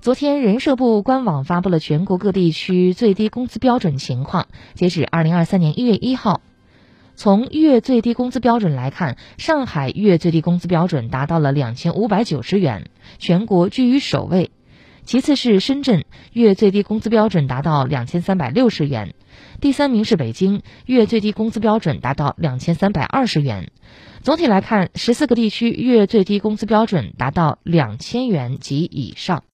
昨天人社部官网发布了全国各地区最低工资标准情况截止二零二三年一月一号。从月最低工资标准来看上海月最低工资标准达到了两千五百九十元全国居于首位。其次是深圳月最低工资标准达到两千三百六十元。第三名是北京月最低工资标准达到两千三百二十元。总体来看十四个地区月最低工资标准达到两千元及以上。